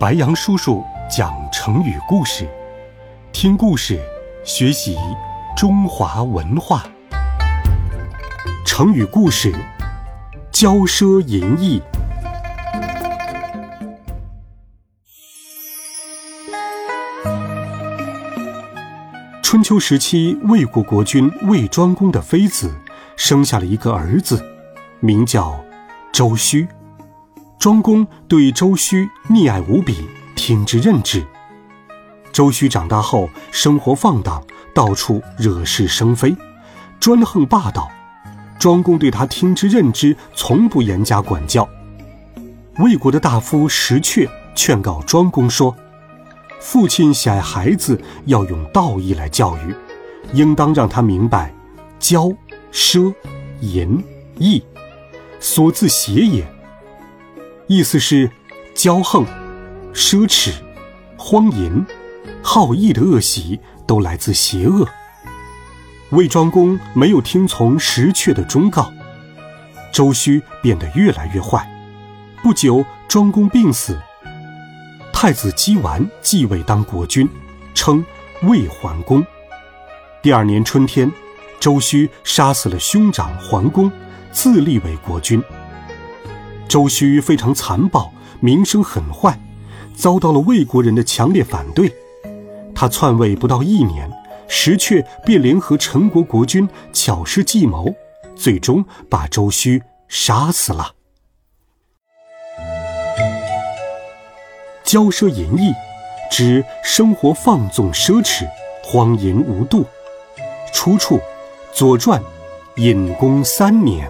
白杨叔叔讲成语故事，听故事学习中华文化。成语故事：骄奢淫逸。春秋时期，魏国国君魏庄公的妃子生下了一个儿子，名叫周须。庄公对周须溺爱无比，听之任之。周须长大后，生活放荡，到处惹是生非，专横霸道。庄公对他听之任之，从不严加管教。魏国的大夫石阙劝告庄公说：“父亲喜爱孩子，要用道义来教育，应当让他明白，骄、奢、淫、逸，所自邪也。”意思是，骄横、奢侈、荒淫、好逸的恶习都来自邪恶。魏庄公没有听从石阙的忠告，周须变得越来越坏。不久，庄公病死，太子姬完继位当国君，称魏桓公。第二年春天，周须杀死了兄长桓公，自立为国君。周须非常残暴，名声很坏，遭到了魏国人的强烈反对。他篡位不到一年，石阙便联合陈国国君巧施计谋，最终把周须杀死了。骄奢淫逸，指生活放纵奢侈、荒淫无度。出处：《左传》，隐公三年。